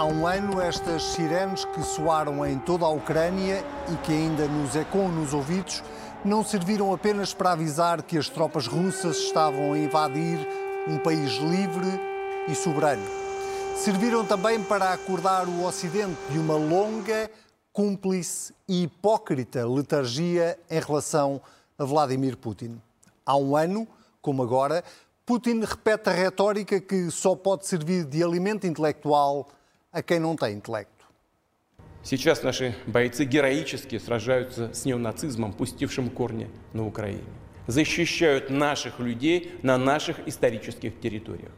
Há um ano, estas sirenes que soaram em toda a Ucrânia e que ainda nos ecoam nos ouvidos não serviram apenas para avisar que as tropas russas estavam a invadir um país livre e soberano. Serviram também para acordar o Ocidente de uma longa, cúmplice e hipócrita letargia em relação a Vladimir Putin. Há um ano, como agora, Putin repete a retórica que só pode servir de alimento intelectual a quem não tem intelecto. Сейчас наши бойцы героически сражаются с неонацизмом, пустившим корни на Украине. Защищают наших людей на наших исторических территориях.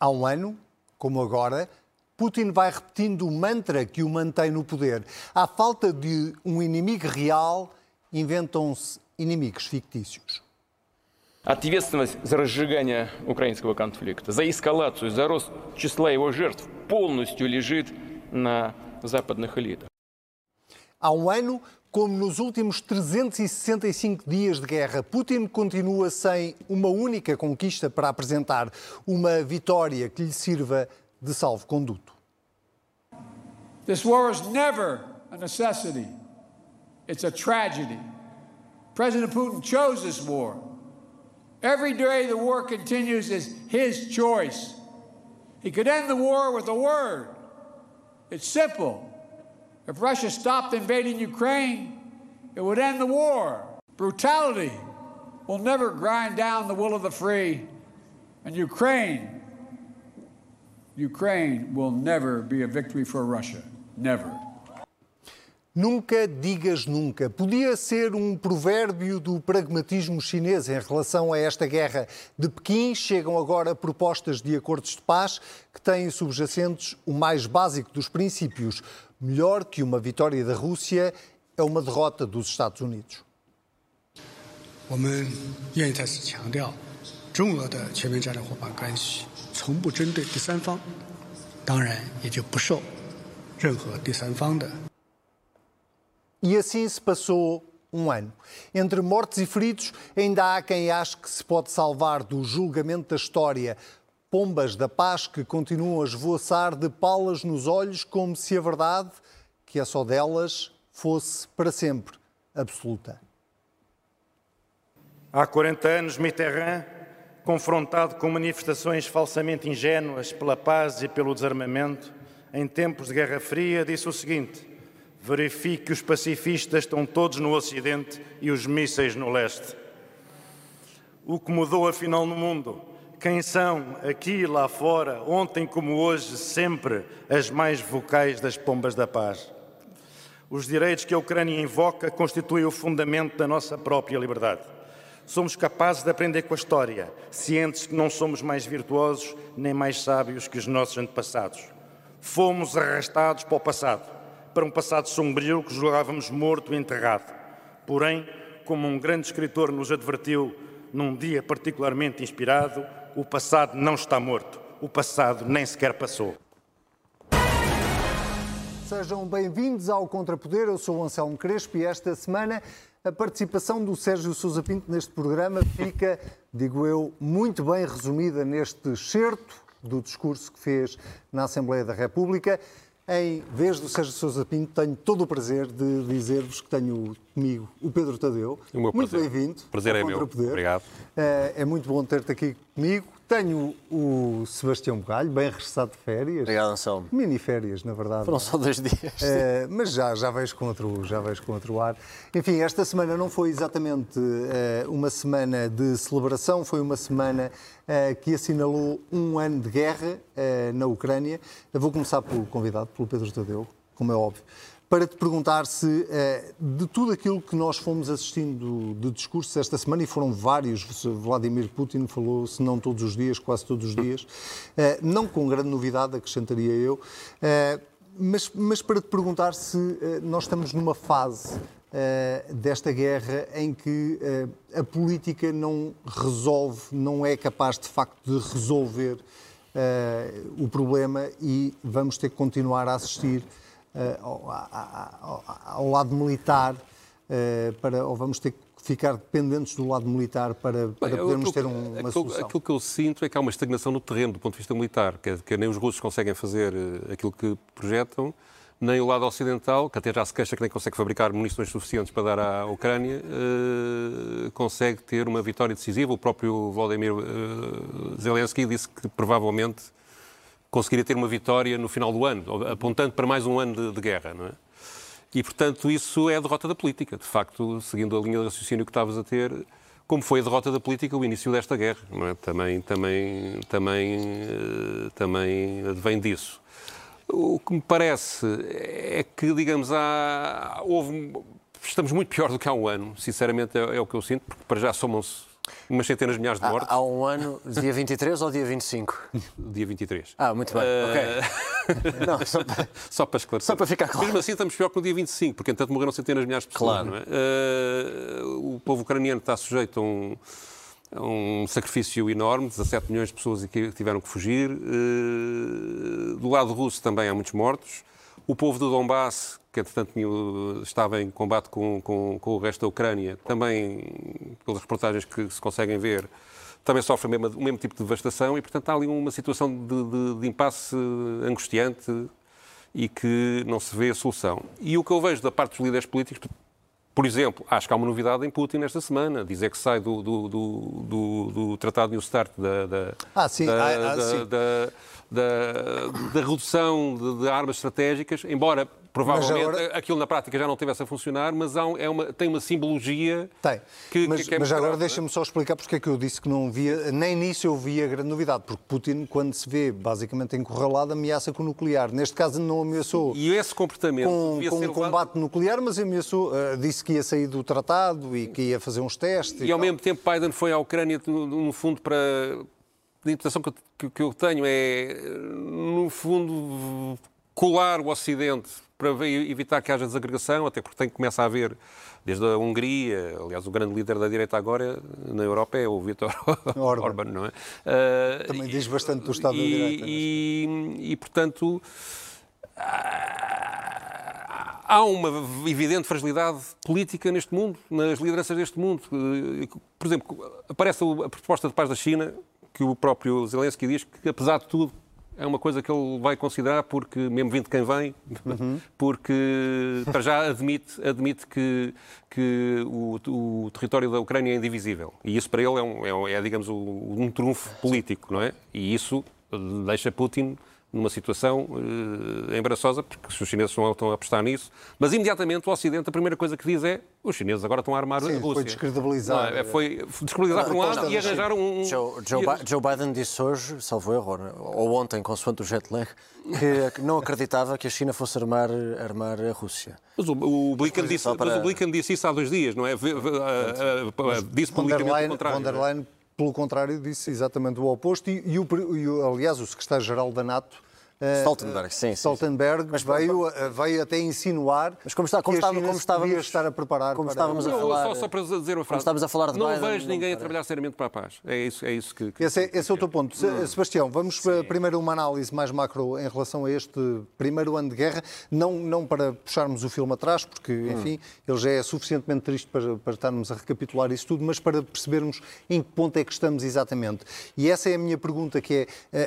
Há um ano, como agora, Putin vai repetindo o mantra que o mantém no poder. À falta de um inimigo real, inventam-se inimigos fictícios. Ответственность за разжигание украинского конфликта, за эскалацию, за рост числа его жертв полностью лежит на западных элитах. Há um ano, como nos últimos 365 dias de guerra, Putin continua sem uma única conquista para apresentar, uma vitória que lhe sirva de salvo-conduto. This war is never a necessity, it's a tragedy. President Putin chose this war. Every day the war continues is his choice. He could end the war with a word. It's simple. If Russia stopped invading Ukraine, it would end the war. Brutality will never grind down the will of the free. And Ukraine, Ukraine will never be a victory for Russia. Never. Nunca digas nunca. Podia ser um provérbio do pragmatismo chinês em relação a esta guerra. De Pequim chegam agora propostas de acordos de paz que têm subjacentes o mais básico dos princípios. Melhor que uma vitória da Rússia é uma derrota dos Estados Unidos. 我们愿意再次强调，中俄的全面战略伙伴关系从不针对第三方，当然也就不受任何第三方的 e assim se passou um ano. Entre mortos e feridos, ainda há quem ache que se pode salvar do julgamento da história. Pombas da paz que continuam a esvoaçar de palas nos olhos, como se a verdade, que é só delas, fosse para sempre absoluta. Há 40 anos, Mitterrand, confrontado com manifestações falsamente ingênuas pela paz e pelo desarmamento, em tempos de Guerra Fria, disse o seguinte: verifique que os pacifistas estão todos no Ocidente e os mísseis no Leste. O que mudou afinal no mundo? Quem são, aqui e lá fora, ontem como hoje, sempre as mais vocais das pombas da paz? Os direitos que a Ucrânia invoca constituem o fundamento da nossa própria liberdade. Somos capazes de aprender com a história, cientes que não somos mais virtuosos nem mais sábios que os nossos antepassados. Fomos arrastados para o passado, para um passado sombrio que julgávamos morto e enterrado. Porém, como um grande escritor nos advertiu num dia particularmente inspirado, o passado não está morto, o passado nem sequer passou. Sejam bem-vindos ao Contrapoder. Eu sou o Anselmo Crespo e esta semana a participação do Sérgio Sousa Pinto neste programa fica, digo eu, muito bem resumida neste excerto do discurso que fez na Assembleia da República. Em vez do Sérgio Sousa Pinto, tenho todo o prazer de dizer-vos que tenho comigo o Pedro Tadeu. O meu muito prazer. bem-vindo. Prazer ao é meu. Contrapoder. Obrigado. Eh, É muito bom ter-te aqui comigo. Tenho o Sebastião Bugalho, bem regressado de férias. Obrigado, Anselmo. Mini-férias, na verdade. Foram só dois dias. Eh, mas já, já vejo com outro, já vejo com outro ar. Enfim, esta semana não foi exatamente eh, uma semana de celebração, foi uma semana eh, que assinalou um ano de guerra na Ucrânia. Eu vou começar pelo convidado, pelo Pedro Tadeu, como é óbvio, para te perguntar se eh, de tudo aquilo que nós fomos assistindo de discursos esta semana, e foram vários, Vladimir Putin falou, se não todos os dias, quase todos os dias, eh, não com grande novidade, acrescentaria eu, eh, mas, mas para te perguntar se nós estamos numa fase desta guerra em que a política não resolve, não é capaz de facto de resolver o problema e vamos ter que continuar a assistir ao, a- a- ao- ao lado militar eh, para, ou vamos ter que ficar dependentes do lado militar para, para Bem, podermos aquilo- ter um- uma aquilo, solução? Aquilo que eu sinto é que há uma estagnação no terreno do ponto de vista militar, que, que nem os russos conseguem fazer eh, aquilo que projetam, nem o lado ocidental, que até já se queixa que nem consegue fabricar munições suficientes para dar à Ucrânia, eh, consegue ter uma vitória decisiva. O próprio Vladimir eh, Zelensky disse que provavelmente conseguiria ter uma vitória no final do ano, apontando para mais um ano de, de guerra, não é? E, portanto, isso é a derrota da política. De facto, seguindo a linha de raciocínio que estavas a ter, como foi a derrota da política o início desta guerra, não é? Também, também, também, eh, também advém disso. O que me parece é que, digamos, há, houve, estamos muito pior do que há um ano, sinceramente é, é o que eu sinto, porque para já somam-se umas centenas de milhares de mortos, Há, há um ano, dia 23 ou dia 25? dia 23. Ah, muito bem, Eh, ok. Não, só para... Só para esclarecer. Só para ficar claro. Mesmo assim, estamos pior que no dia 25, porque, entanto, morreram centenas de milhares de pessoas. Claro. É? Eh, o povo ucraniano está sujeito a um, um sacrifício enorme, 17 milhões de pessoas que tiveram que fugir. Eh, do lado russo também há muitos mortos. O povo do Donbass, que entretanto estava em combate com, com, com o resto da Ucrânia, também, pelas reportagens que se conseguem ver, também sofre o mesmo, o mesmo tipo de devastação e, portanto, há ali uma situação de, de, de impasse angustiante e que não se vê solução. E o que eu vejo da parte dos líderes políticos, por exemplo, acho que há uma novidade em Putin esta semana, dizer que sai do, do, do, do, do Tratado New Start da, da, Ah, sim. da, Ah, ah, sim. da- da redução de, de armas estratégicas, embora provavelmente agora- aquilo na prática já não tivesse a funcionar, mas um- é uma, tem uma simbologia Tem. que, mas que é mas agora deixa-me só explicar porque é que eu disse que não via, nem nisso eu via grande novidade, porque Putin, quando se vê basicamente encurralado, ameaça com o nuclear. Neste caso não ameaçou E esse comportamento com, com um combate nuclear, mas ameaçou, eh, disse que ia sair do tratado e que ia fazer uns testes. E ao tal. mesmo tempo Biden foi à Ucrânia, no, no fundo, para. A interpretação que, eu- que- que eu tenho é, no fundo, colar o Ocidente para evitar que haja desagregação, até porque tem que começar a haver, desde a Hungria, aliás, o grande líder da direita agora na Europa é o Vítor Orban. Orban, não é? Ah, Também e- diz bastante do Estado da e- direita, E, e, portanto, há uma evidente fragilidade política neste mundo, nas lideranças deste mundo. Por exemplo, aparece a proposta de paz da China, que o próprio Zelensky diz que, apesar de tudo, é uma coisa que ele vai considerar, porque, mesmo vindo de quem vem, porque para já admite, admite que, que o, o território da Ucrânia é indivisível. E isso para ele é, um, é é, digamos, um, um trunfo político, não é? E isso deixa Putin numa situação eh, embaraçosa, porque os chineses não estão a apostar nisso, mas imediatamente o Ocidente, a primeira coisa que diz é os chineses agora estão a armar Sim, a foi Rússia. descredibilizar. Não é? Foi descredibilizar por um lado e arranjar um... Joe, Joe, e- Joe Biden disse hoje, salvo erro, ou ontem, consoante o jet lag, que não acreditava que a China fosse armar, armar a Rússia. Mas o, o Blinken disse, para- mas o Blinken disse isso há dois dias, não é? Ah, ah, ah, Disse publicamente o contrário. von der não é? Leyen, pelo contrário, disse exatamente o oposto. E, e o, e aliás, o secretário-geral da NATO, Stoltenberg, sim, sim, sim. Stoltenberg, veio, eh, veio até insinuar Mas como está- como que estava- a como estávamos- estar a preparar como para... estávamos a Não, falar- só, só para dizer uma frase. estamos a falar de não Biden, vejo não ninguém a parece. trabalhar seriamente para a paz. É isso, é isso que... que- Esse é, esse é o teu ponto. Se- Sebastião, vamos para primeiro uma análise mais macro em relação a este primeiro ano de guerra, não, não para puxarmos o filme atrás, porque, enfim, ele já é suficientemente triste para, para estarmos a recapitular isso tudo, mas para percebermos em que ponto é que estamos exatamente. E essa é a minha pergunta, que é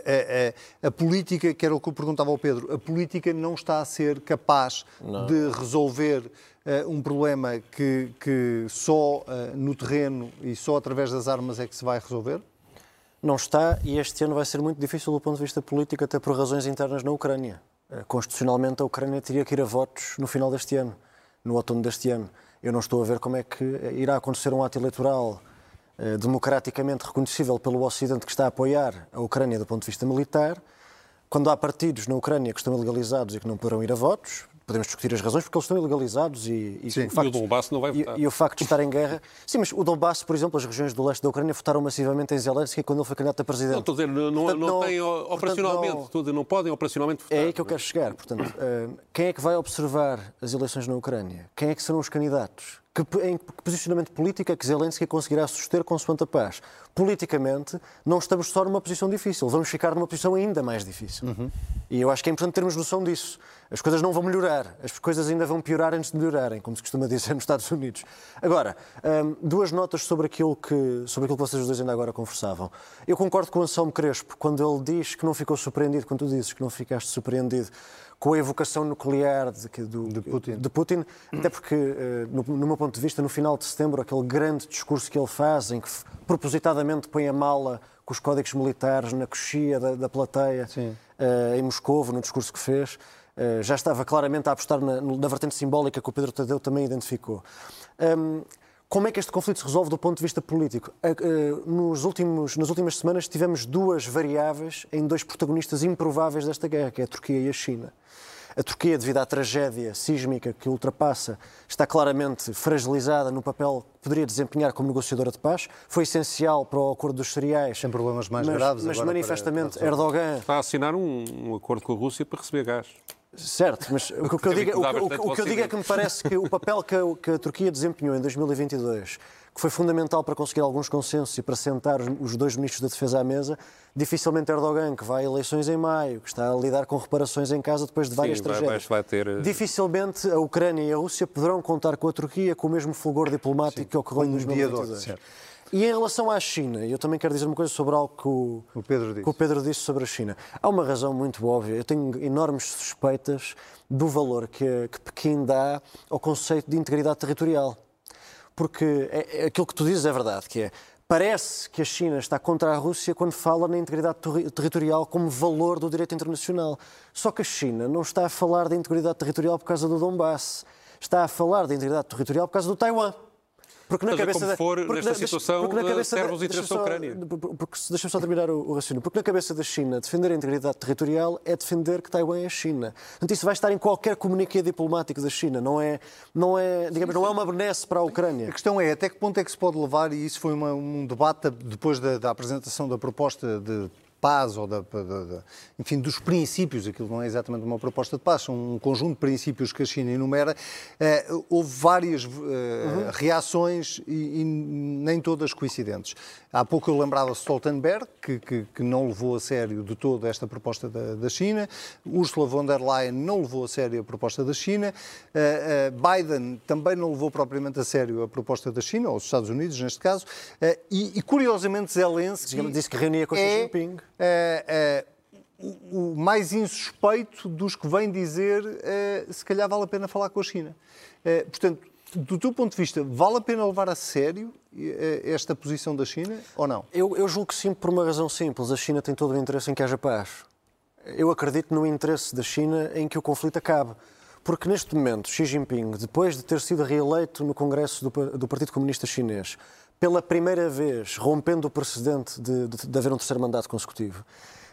a, a- a- a política, que era o eu perguntava ao Pedro, a política não está a ser capaz de resolver eh, um problema que, que só eh, no terreno e só através das armas é que se vai resolver? Não está, e este ano vai ser muito difícil do ponto de vista político, até por razões internas na Ucrânia. Eh, Constitucionalmente, a Ucrânia teria que ir a votos no final deste ano, no outono deste ano. Eu não estou a ver como é que irá acontecer um ato eleitoral democraticamente reconhecível pelo Ocidente que está a apoiar a Ucrânia do ponto de vista militar, quando há partidos na Ucrânia que estão ilegalizados e que não poderão ir a votos. Podemos discutir as razões porque eles estão ilegalizados e, e, Sim. o, facto, E o Donbass não vai e- votar. e o facto de estar em guerra. Sim, mas o Donbass, por exemplo, as regiões do leste da Ucrânia votaram massivamente em Zelensky quando ele foi candidato a presidente. Não, estou a dizer, não, não, Portanto, não não- têm portanto, operacionalmente, não- a dizer, não podem operacionalmente votar. É aí que eu quero chegar. Portanto, eh, quem é que vai observar as eleições na Ucrânia? Quem é que serão os candidatos? Que, em que posicionamento político é que Zelensky conseguirá suster consoante a paz? Politicamente, não estamos só numa posição difícil, vamos ficar numa posição ainda mais difícil. Uhum. E eu acho que é importante termos noção disso. As coisas não vão melhorar, as coisas ainda vão piorar antes de melhorarem, como se costuma dizer nos Estados Unidos. Agora, hum, duas notas sobre aquilo, que, sobre aquilo que vocês dois ainda agora conversavam. Eu concordo com o Anselmo Crespo quando ele diz que não ficou surpreendido, quando tu dizes que não ficaste surpreendido com a evocação nuclear de, do, de Putin, de Putin até porque, eh, no, no, meu ponto de vista, no final de setembro, aquele grande discurso que ele faz, em que propositadamente põe a mala com os códigos militares na coxia da, da plateia, uh, em Moscou, no discurso que fez, uh, já estava claramente a apostar na, na, vertente simbólica que o Pedro Tadeu também identificou. Um, como é que este conflito se resolve do ponto de vista político? Nos últimos, nas últimas semanas tivemos duas variáveis em dois protagonistas improváveis desta guerra, que é a Turquia e a China. A Turquia, devido à tragédia sísmica que ultrapassa, está claramente fragilizada no papel que poderia desempenhar como negociadora de paz. Foi essencial para o acordo dos cereais. Tem problemas mais mas, graves. Mas manifestamente para, Erdogan. Está a assinar um, um acordo com a Rússia para receber gás. Certo, mas o que, eu digo, o, o, o que eu digo é que me parece que o papel que a, que a Turquia desempenhou em 2022 que foi fundamental para conseguir alguns consensos e para sentar os dois ministros da Defesa à mesa, dificilmente Erdogan, que vai a eleições em maio, que está a lidar com reparações em casa depois de várias Sim, tragédias. Vai, vai ter... Eh, dificilmente a Ucrânia e a Rússia poderão contar com a Turquia com o mesmo fulgor diplomático Sim, que ocorreu em 2022. E em relação à China, eu também quero dizer uma coisa sobre algo que o, o, Pedro que o, Pedro disse sobre a China. Há uma razão muito óbvia. Eu tenho enormes suspeitas do valor que, que Pequim dá ao conceito de integridade territorial porque é, é, aquilo que tu dizes é verdade, que é Parece que a China está contra a Rússia quando fala na integridade territorial como valor do direito internacional. Só que a China não está a falar da integridade territorial por causa do Donbass. Está a falar da integridade territorial por causa do Taiwan. Porque na cabeça como for, porque nesta na, situação, porque na cabeça serve os interesses da Ucrânia. Porque, deixa-me só terminar o, o raciocínio. Porque na cabeça da China, defender a integridade territorial é defender que Taiwan é a China. Portanto, isso vai estar em qualquer comuniqué diplomático da China. Não é, não é, digamos, não é uma benesse para a Ucrânia. A questão é até que ponto é que se pode levar, e isso foi uma, um debate depois da, da apresentação da proposta de paz ou da, da, da, enfim, dos princípios, aquilo não é exatamente uma proposta de paz, são um conjunto de princípios que a China enumera, eh, houve várias eh, uhum. reações e, e, nem todas coincidentes. Há pouco eu lembrava Stoltenberg, que, que, que, não levou a sério de todo esta proposta da, da, China, Ursula von der Leyen não levou a sério a proposta da China, uh, uh, Biden também não levou propriamente a sério a proposta da China, ou os Estados Unidos neste caso, uh, e, e, curiosamente Zelensky... Disse que reunia com é, Xi Jinping. O, o mais insuspeito dos que vêm dizer se calhar vale a pena falar com a China. portanto, do teu ponto de vista, vale a pena levar a sério esta posição da China ou não? Eu, eu julgo que sim, por uma razão simples. A China tem todo o interesse em que haja paz. Eu acredito no interesse da China em que o conflito acabe. Porque neste momento, Xi Jinping, depois de ter sido reeleito no Congresso do, do Partido Comunista Chinês, pela primeira vez rompendo o precedente de, de, de haver um terceiro mandato consecutivo,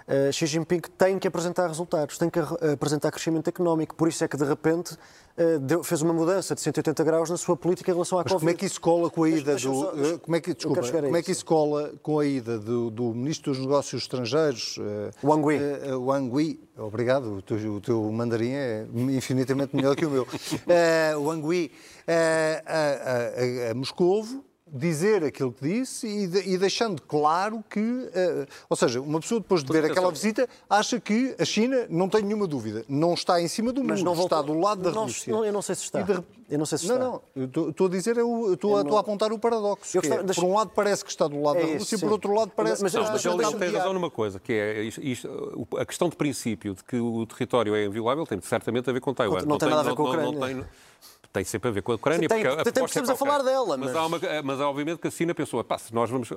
uh, Xi Jinping tem que apresentar resultados, tem que apresentar crescimento económico. Por isso é que, de repente, uh, deu, fez uma mudança de 180 graus na sua política em relação à Mas Covid. como é que isso cola com a ida do... Só, eh, como é que, desculpa, como é que isso cola com a ida do, do Ministro dos Negócios Estrangeiros... Uh, Wang Yi. Uh, Wang Yi. Obrigado, o teu, o teu mandarim é infinitamente melhor que o meu. Wang a, a, a, a Moscovo dizer aquilo que disse e, de, e deixando claro que, uh, ou seja, uma pessoa depois de ver aquela visita acha que a China, não tem nenhuma dúvida, não está em cima do mundo, está do lado da não, Rússia. Não, eu não sei se está. De... Eu não sei se está. Não, não, estou a dizer, eu estou, a, não... a apontar o paradoxo. É, deixa... Por um lado parece que está do lado é da Rússia, e por outro lado parece mas, que está... Mas, ele tem razão numa coisa, que é isto, isto, a questão de princípio de que o território é inviolável tem certamente a ver com Taiwan. Não, não tem nada a ver com a Ucrânia tem sempre a ver com a Ucrânia. Tem, porque a, a, a, a falar dela. Mas, mas, há uma, mas obviamente que a China pensou, pá, se nós vamos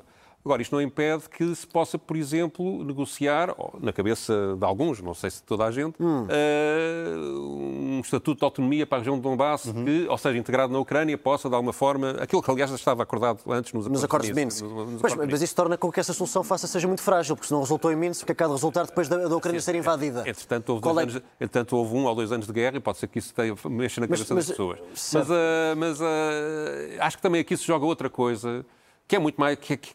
Agora, isto não impede que se possa, por exemplo, negociar, na cabeça de alguns, não sei se toda a gente, hum. uh, um estatuto de autonomia para a região de Donbass, uhum. que, ou seja, integrado na Ucrânia, possa, de alguma forma, aquilo que, aliás, estava acordado antes nos, nos acordos de Minsk. Mas, mas, isso torna com que essa solução faça seja muito frágil, porque se não resultou em Minsk, o que acaba de resultar depois da, da Ucrânia ser invadida? Entretanto houve, é? anos, entretanto, houve um ou dois anos de guerra e pode ser que isso tenha, mexa na cabeça mas, das pessoas. Mas, uh, mas uh, acho que também aqui se joga outra coisa que é muito mais que, é- que-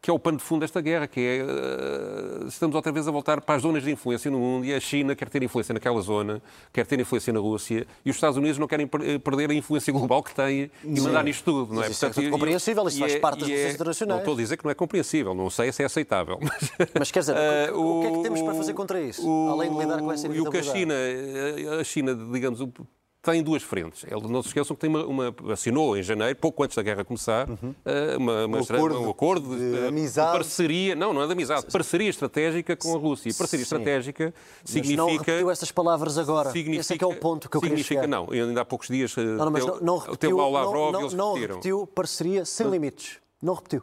que- é o pano de fundo desta guerra, que é eh, estamos outra vez a voltar para as zonas de influência no mundo e a China quer ter influência naquela zona, quer ter influência na Rússia e os Estados Unidos não querem eh, perder a influência global que têm e mandar nisto tudo, não é? Mas isso é compreensível, isso faz é- parte das é- internacionais. Não estou a dizer que não é compreensível, não sei se é aceitável. Mas quer dizer, Eh, o, o que é que temos para fazer contra isso? o- além de lidar com essa E o que a? China, eh, a China, digamos, tem duas frentes. Eles não se esqueçam que tem uma, uma- assinou em janeiro, pouco antes da guerra começar, eh, uma, uma Um acordo um acordo de eh, amizade. parceria, não, não é de amizade, parceria estratégica com a Rússia. E parceria Sim. estratégica Mas não significa repetiu essas palavras agora. significa, Esse é que é o ponto que eu queria significa, chegar. não, ainda há poucos dias eh, Não, não, mas teve- não, não repetiu, o Lavrov não, não, não repetiu parceria sem limites. Não repetiu.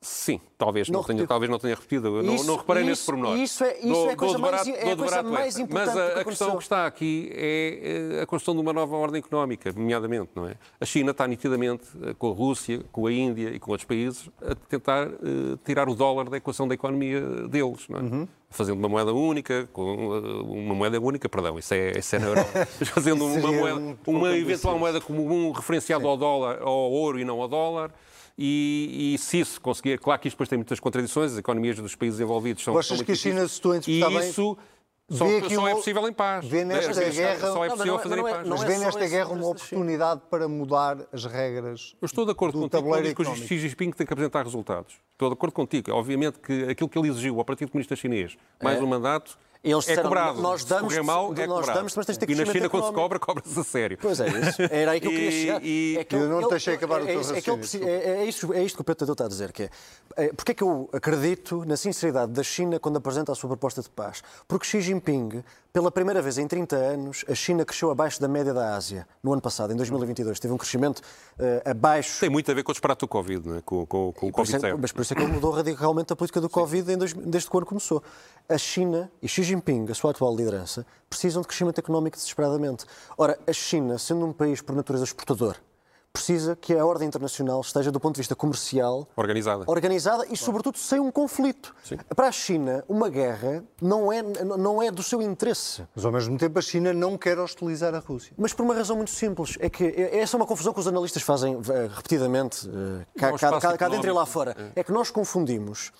Sim, talvez não, Não tenha, talvez não tenha repetido. Eu não, Isso- não reparei isso- nesse pormenor. isso é- isso Dou- é a coisa dou de mais- barato- é a coisa barato mais importante Mas que a, a aconteceu. questão que está aqui é eh, a construção de uma nova ordem económica, nomeadamente, não é? A China está nitidamente eh, com a Rússia, com a Índia e com outros países a tentar eh, tirar o dólar da equação da economia deles, não é? Uhum. Fazendo uma moeda única, com eh, uma moeda única, perdão, isso é, isso é na Europa, mas fazendo uma, moeda, um uma eventual moeda comum referenciada ao dólar, ao ouro e não ao dólar. E, e se isso conseguir, claro que isto depois tem muitas contradições, as economias dos países envolvidos são. Achas que a China se estou a interpretar E bem, isso só, vê aqui só é possível em paz. vê nesta guerra- Só é mas possível não é- fazer não em é- paz. não Mas é vê nesta guerra uma oportunidade para mudar as regras Eu estou de acordo do contigo tabuleiro quando que o. Xi Jinping tem que apresentar resultados. Estou de acordo contigo. Obviamente que aquilo que ele exigiu ao Partido Comunista Chinês, mais um mandato, Eles é disseram, cobrado. nós Se damos- correr mal, é nós cobrado. damos, mas tens de ter E na China, quando se cobra, cobra-se a sério. Pois é, isso. Era aí que eu queria E- chegar. e- é que Eu não deixei acabar o é, teu isso- é raciocínio, preci- é, é isto, é isto que o Pedro está a dizer, que é, é, porque é que eu acredito na sinceridade da China quando apresenta a sua proposta de paz? Porque Xi Jinping, pela primeira vez em 30 anos, a China cresceu abaixo da média da Ásia. No ano passado, em 2022, teve um crescimento eh, abaixo Tem muito a ver com o disparate do Covid, não é? com, com, com o por isso é- Covid-19. mas por isso é que ele mudou radicalmente a política do Covid dois- desde que o ano começou. A China e Xi Jinping, a sua atual liderança, precisam de crescimento económico desesperadamente. Ora, a China, sendo um país por natureza exportador, precisa que a ordem internacional esteja, do ponto de vista comercial, Organizada. organizada e, sobretudo, sem um conflito. Para a China, uma guerra não é, não é do seu interesse. Mas ao mesmo tempo a China não quer hostilizar a Rússia. Mas por uma razão muito simples. É que essa é uma confusão que os analistas fazem eh, repetidamente, eh, cá, espaço cá- cá dentro e lá fora. É que nós confundimos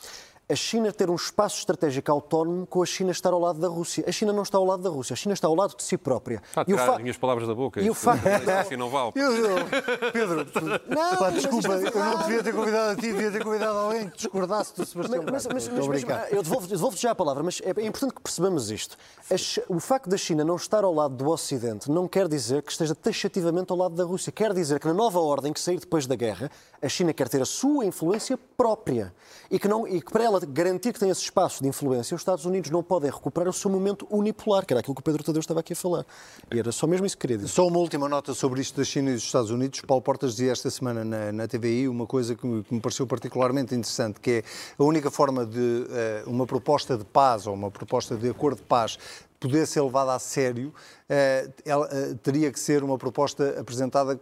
a China ter um espaço estratégico autónomo com a China estar ao lado da Rússia. A China não está ao lado da Rússia, a China está ao lado de si própria. Está a E o tirar fa- as minhas palavras da boca. E o facto- Assim não vale. Eu, eu- Pedro, Não, pá, desculpa, é eu não devia ter convidado a ti, devia ter convidado alguém que discordasse do Sebastião Mas, mas, mas, mas- mas, eu devolvo- devolvo-te já a palavra, mas é é importante que percebamos isto. A o facto da China não estar ao lado do Ocidente não quer dizer que esteja taxativamente ao lado da Rússia. Quer dizer que na nova ordem que sair depois da guerra, a China quer ter a sua influência própria. E que, não, e que para ela garantir que tem esse espaço de influência, os Estados Unidos não podem recuperar o seu momento unipolar, que era aquilo que o Pedro Tadeu estava aqui a falar. E era só mesmo isso que queria dizer. Só uma última nota sobre isto da China e dos Estados Unidos. Paulo Portas dizia esta semana na, na TVI uma coisa que me, que me pareceu particularmente interessante, que é a única forma de eh, uma proposta de paz ou uma proposta de acordo de paz poder ser levada a sério, eh, ela, eh, teria que ser uma proposta apresentada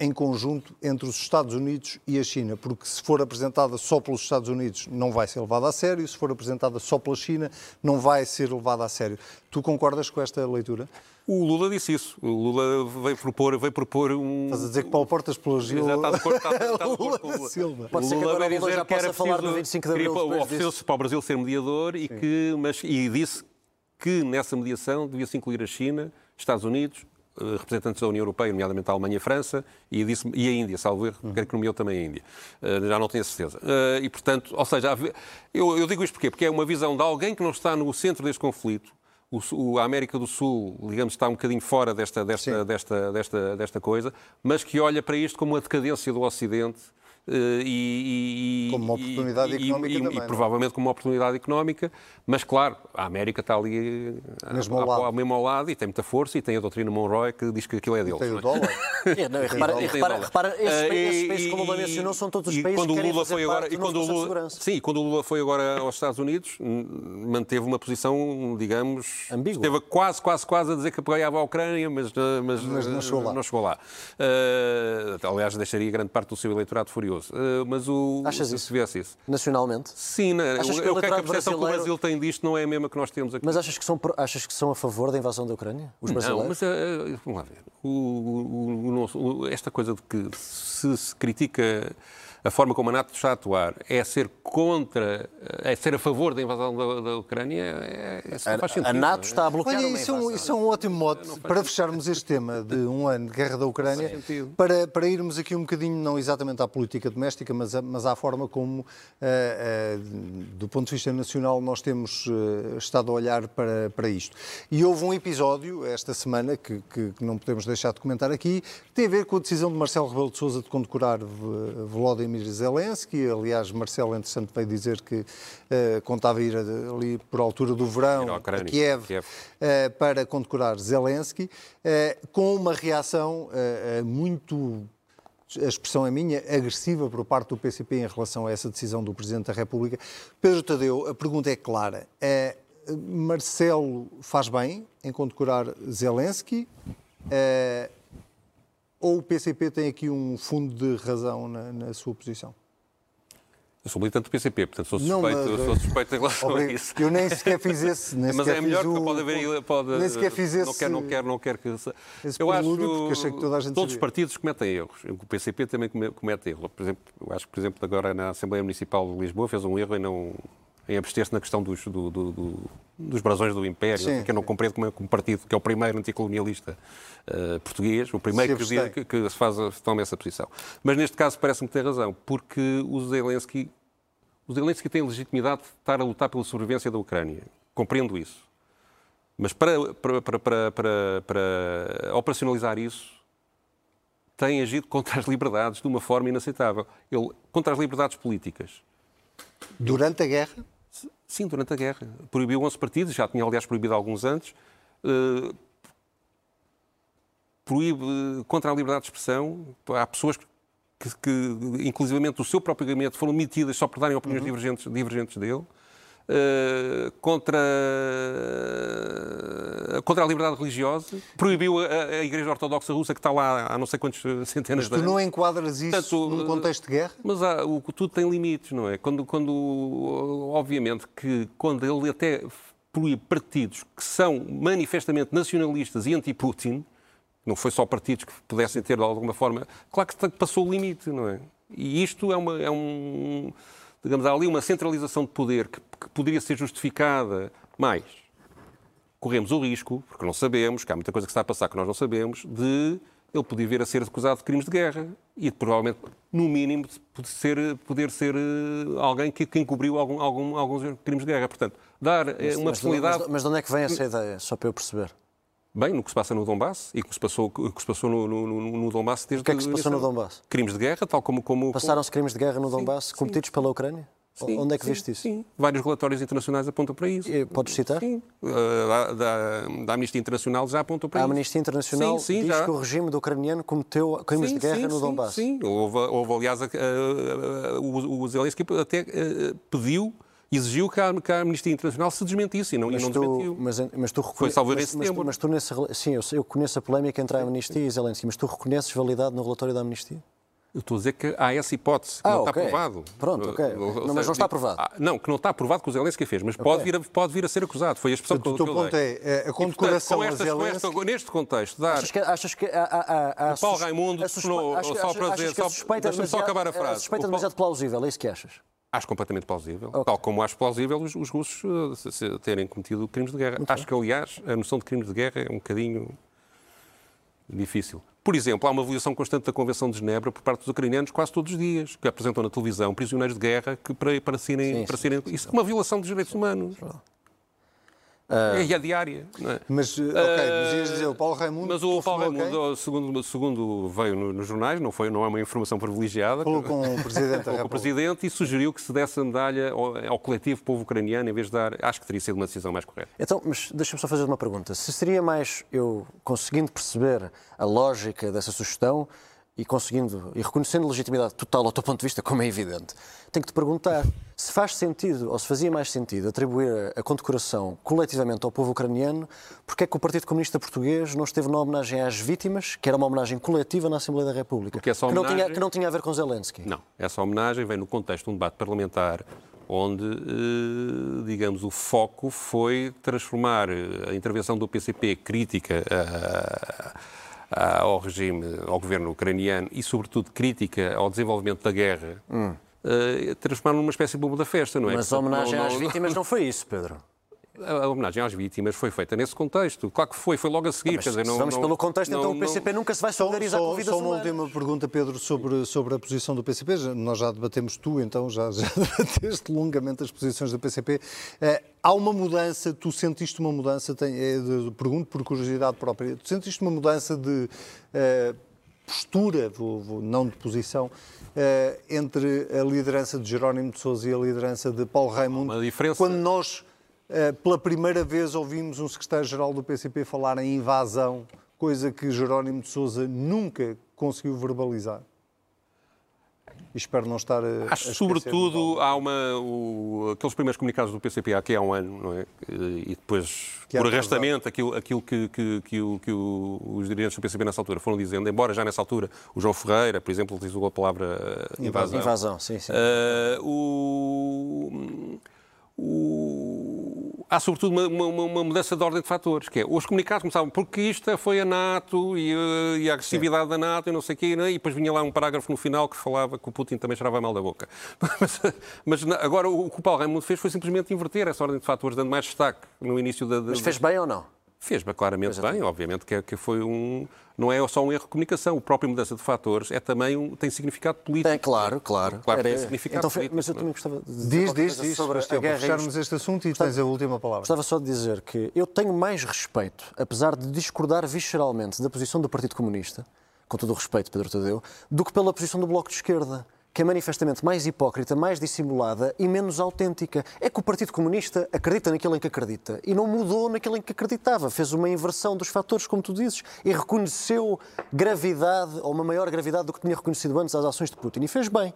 em conjunto entre os Estados Unidos e a China, porque se for apresentada só pelos Estados Unidos não vai ser levada a sério, se for apresentada só pela China não vai ser levada a sério. Tu concordas com esta leitura? O Lula disse isso. O Lula veio propor, veio propor um. Estás a dizer que Paulo Portas elogiou Já está de acordo, com o Lula. Silva. Pode ser que Lula agora Lula dizer já possa falar no preciso- 25 de Abril Ofereceu-se para o Brasil ser mediador e, que, mas, e disse que nessa mediação devia-se incluir a China, Estados Unidos, representantes da União Europeia, nomeadamente a Alemanha e a França, e, disse, e a Índia, salvo erro, Uhum. que nomeou também a Índia. Eh, já não tenho a certeza. Eh, e, portanto, ou seja, eu, eu digo isto porquê? Porque é uma visão de alguém que não está no centro deste conflito, o a América do Sul, digamos, está um bocadinho fora desta, desta, Sim. desta, desta, desta coisa, mas que olha para isto como uma decadência do Ocidente. Eh, E, e- Como uma e- oportunidade e- económica e- e também, não é? provavelmente como uma oportunidade económica, mas claro, a América está ali eh, Mesmo ao a- a- lado. mesmo ao lado e tem muita força e tem a doutrina Monroe que diz que aquilo é deles. Tem o é? dólar. É, não, e repara, e dólar. esses, Eh, esses e- países, como o Lula e- mencionou, são todos os e países quando que o querem Lula fazer foi parte agora e quando o Lula, segurança. sim, quando o Lula foi agora aos Estados Unidos, manteve uma posição, digamos, Ambígua. esteve quase, quase, quase a dizer que apoiava a Ucrânia, mas, mas, Mas não chegou lá. Não chegou lá. Eh, aliás, deixaria grande parte do seu eleitorado furioso. Eh, mas o Achas se isso? tivesse isso. Nacionalmente? Sim, né? Achas eu, que o que a percepção que o brasileiro- Brasil tem disto não é a mesma que nós temos aqui. Mas achas que, são, achas que são a favor da invasão da Ucrânia? Os Não, brasileiros? mas eh, vamos lá ver. O- o- esta coisa de que se, se critica a forma como a NATO está a atuar é ser contra, é ser a favor da invasão da, da Ucrânia, é, isso não faz sentido. A NATO é? está a bloquear Olha, uma isso é, um, isso é um ótimo mote para fecharmos este tema de um ano de guerra da Ucrânia, para, para irmos aqui um bocadinho, não exatamente à política doméstica, mas, a- mas à forma como, eh, eh, do ponto de vista nacional, nós temos eh, estado a olhar para, para isto. E houve um episódio esta semana que, que- que não podemos deixar de comentar aqui, que tem a ver com a decisão de Marcelo Rebelo de Sousa de condecorar V- Volodymyr Zelensky. Aliás, Marcelo, entretanto, veio dizer que eh, contava ir ali por altura do verão à a Ucrânia, Kiev, Kiev. eh, para condecorar Zelensky, eh, com uma reação muito, a expressão é minha, agressiva por parte do PCP em relação a essa decisão do Presidente da República. Pedro Tadeu, a pergunta é clara. Eh, Marcelo faz bem em condecorar Zelensky? eh, ou o PCP tem aqui um fundo de razão na, na sua posição? Eu sou militante do PCP, portanto sou Não, suspeito, mas- sou suspeito em relação a Obrigado. isso. Eu nem sequer fiz esse. Nem Mas é melhor fiz que o- pode haver. Pode, nem sequer fiz esse. Não quero, não quero, não quero que. esse eu acho porque achei que toda a gente todos os sabia. partidos cometem erros. O PCP também come- comete erros. Por exemplo, eu acho que, por exemplo, agora na Assembleia Municipal de Lisboa fez um erro em não em abster-se na questão dos, do- do- do- dos brasões do Império, Sim. que eu não compreendo como, como partido, que é o primeiro anticolonialista eh, português, o primeiro que, diz- que, que se, faz, toma essa posição. Mas neste caso parece-me ter razão, porque o Zelensky o Zelensky tem legitimidade de estar a lutar pela sobrevivência da Ucrânia. Compreendo isso. Mas para, para, para, para, para- para operacionalizar isso, tem agido contra as liberdades de uma forma inaceitável. Ele, contra as liberdades políticas. Durante a guerra? Sim, durante a guerra. Proibiu 11 partidos, já tinha, aliás, proibido alguns antes. Eh, proíbe contra a liberdade de expressão. Há pessoas que, que, inclusivamente, o seu próprio gabinete foram metidas só por darem opiniões divergentes, divergentes dele. Eh, contra, contra a liberdade religiosa, proibiu a, a Igreja Ortodoxa Russa, que está lá há não sei quantos centenas Mas de tu anos. não enquadras isso Portanto, num contexto de guerra? Mas há, o, tudo tem limites, não é? Quando, quando, obviamente, que quando ele até proíbe partidos que são manifestamente nacionalistas e anti-Putin, não foi só partidos que pudessem ter de alguma forma, claro que passou o limite, não é? E isto é, uma, é um, digamos, há ali uma centralização de poder que, que poderia ser justificada mais. Corremos o risco, porque não sabemos, que há muita coisa que está a passar que nós não sabemos, de ele poder vir a ser acusado de crimes de guerra e provavelmente, no mínimo, de poder ser, poder ser eh, alguém que, que encobriu algum, algum, alguns crimes de guerra. Portanto, dar eh, uma Mas, personalidade. mas, mas de onde é que vem essa ideia? Só para eu perceber. Bem, no que se passa no Donbass e que se passou, que se passou no, no, no, Donbass desde O que é que se passou no. Donbass? Crimes de guerra, tal como. como Passaram-se crimes de guerra no Donbass cometidos pela Ucrânia? Sim, Onde é que sim, viste isso? Sim, vários relatórios internacionais apontam para isso. E Podes citar? Sim, Uh, da, da, da Amnistia Internacional já apontou para A isso. Amnistia Internacional Sim, sim, diz já. que o regime do ucraniano cometeu crimes de guerra no sim, Donbass. Sim, houve, houve aliás, a- a- a- o, o Zelensky até eh, pediu, exigiu que a, que a Amnistia Internacional se desmentisse e não, e Mas não tu, desmentiu. mas, mas tu Foi salvo mas, mas, mas tu nesse, sim, eu, eu conheço a polémica entre a Amnistia e Zelensky, mas tu reconheces validade no relatório da Amnistia? Eu estou a dizer que há essa hipótese, que Ah, não ok. está aprovado. Pronto, ok. Não, mas não está aprovado. Ah, não, que não está aprovado que o Zelensky fez, mas pode, vir a, pode vir a ser acusado. Foi a expressão Portanto, que o eu teu que eu ponto dei. é, é a E, portanto, condecoração com a estas- com esta- Zelensky... neste contexto, dar Achas que, achas que Paulo sus- Raimundo a suspe- tornou- acho que- só para dizer- que a é deixa-me só acabar a frase. A suspeita é O demasiado plausível, é isso que achas? Acho completamente plausível. Ok. Tal como acho plausível os, os russos uh, se- se terem cometido crimes de guerra. acho que, aliás, a noção de crimes de guerra é um bocadinho difícil. Por exemplo, há uma violação constante da Convenção de Genebra por parte dos ucranianos quase todos os dias, que apresentam na televisão prisioneiros de guerra que, para, para, serem, Sim, para sim, serem. Isso é uma violação dos direitos humanos. É, e a diária. Não é? Mas, eh, ok, mas ias dizer, o Paulo Raimundo... Mas o Paulo? Raimundo, segundo, segundo veio no- nos jornais, não, foi, não é uma informação privilegiada. Falou com o Presidente da com o. Presidente e sugeriu que se desse a medalha ao, ao coletivo povo ucraniano em vez de dar. Acho que teria sido uma decisão mais correta. Então, mas deixa-me só fazer uma pergunta. Se seria mais eu conseguindo perceber a lógica dessa sugestão e conseguindo e reconhecendo legitimidade total ao teu ponto de vista, como é evidente, tenho que te perguntar se faz sentido ou se fazia mais sentido atribuir a condecoração coletivamente ao povo ucraniano, porque é que o Partido Comunista Português não esteve na homenagem às vítimas, que era uma homenagem coletiva na Assembleia da República, Porque essa que, não tinha, homenagem- que não tinha a ver com Zelensky. Não, essa homenagem vem no contexto de um debate parlamentar onde, eh, digamos, o foco foi transformar eh, a intervenção do PCP crítica ao regime, ao governo ucraniano e, sobretudo, crítica ao desenvolvimento da guerra, hum. uh, transformaram numa espécie de bomba da festa, não é? Mas a homenagem não, não, às vítimas não foi isso, Pedro a homenagem às vítimas foi feita nesse contexto. Claro que foi, foi logo a seguir. Mas, quer dizer, não, vamos não, pelo contexto, então não, então o PCP nunca se vai solidarizar só, com a vida Só uma última pergunta, Pedro, sobre, sobre a posição do PCP. Nós já debatemos tu, então já, já debateste longamente as posições do PCP. Eh, há uma mudança, tu sentiste uma mudança, tem, é, de, pergunto por curiosidade própria, tu sentiste uma mudança de eh, postura, vou, vou, não de posição, entre a liderança de Jerónimo de Sousa e a liderança de Paulo Raimundo? Uma diferença... Quando nós pela primeira vez ouvimos um secretário-geral do PCP falar em invasão, coisa que Jerónimo de Sousa nunca conseguiu verbalizar. E espero não estar a. Acho, a sobretudo, há uma. O, aqueles primeiros comunicados do PCP há aqui há um ano, não é? E depois, que por arrastamento, aquilo, aquilo que, que, que, o, que o, os dirigentes do PCP nessa altura foram dizendo, embora já nessa altura o João Ferreira, por exemplo, utilizou a palavra invasão. Invasão, sim, sim. Uh, o o... há sobretudo uma, uma, uma, mudança de ordem de fatores, que é os comunicados começavam porque isto foi a NATO e, eh, e a agressividade da NATO e não sei o quê, né? e depois vinha lá um parágrafo no final que falava que o Putin também cheirava mal da boca. Mas, mas agora o que o Paulo Raimundo fez foi simplesmente inverter essa ordem de fatores, dando mais destaque no início da... da mas fez bem ou não? Fez-me claramente bem, obviamente que, é, que foi um. Não é só um erro de comunicação, o próprio mudança de fatores é também um, tem significado político. Tem, claro, claro. Claro Era... tem significado então, político. Mas eu também gostava de dizer. Diz, diz, diz, sobre a guerra. fecharmos este assunto e gostava, tens a última palavra. Gostava só de dizer que eu tenho mais respeito, apesar de discordar visceralmente da posição do Partido Comunista, com todo o respeito, Pedro Tadeu, do que pela posição do Bloco de Esquerda que é manifestamente mais hipócrita, mais dissimulada e menos autêntica. É que o Partido Comunista acredita naquilo em que acredita e não mudou naquilo em que acreditava. Fez uma inversão dos fatores, como tu dizes, e reconheceu gravidade, ou uma maior gravidade do que tinha reconhecido antes às ações de Putin. E fez bem.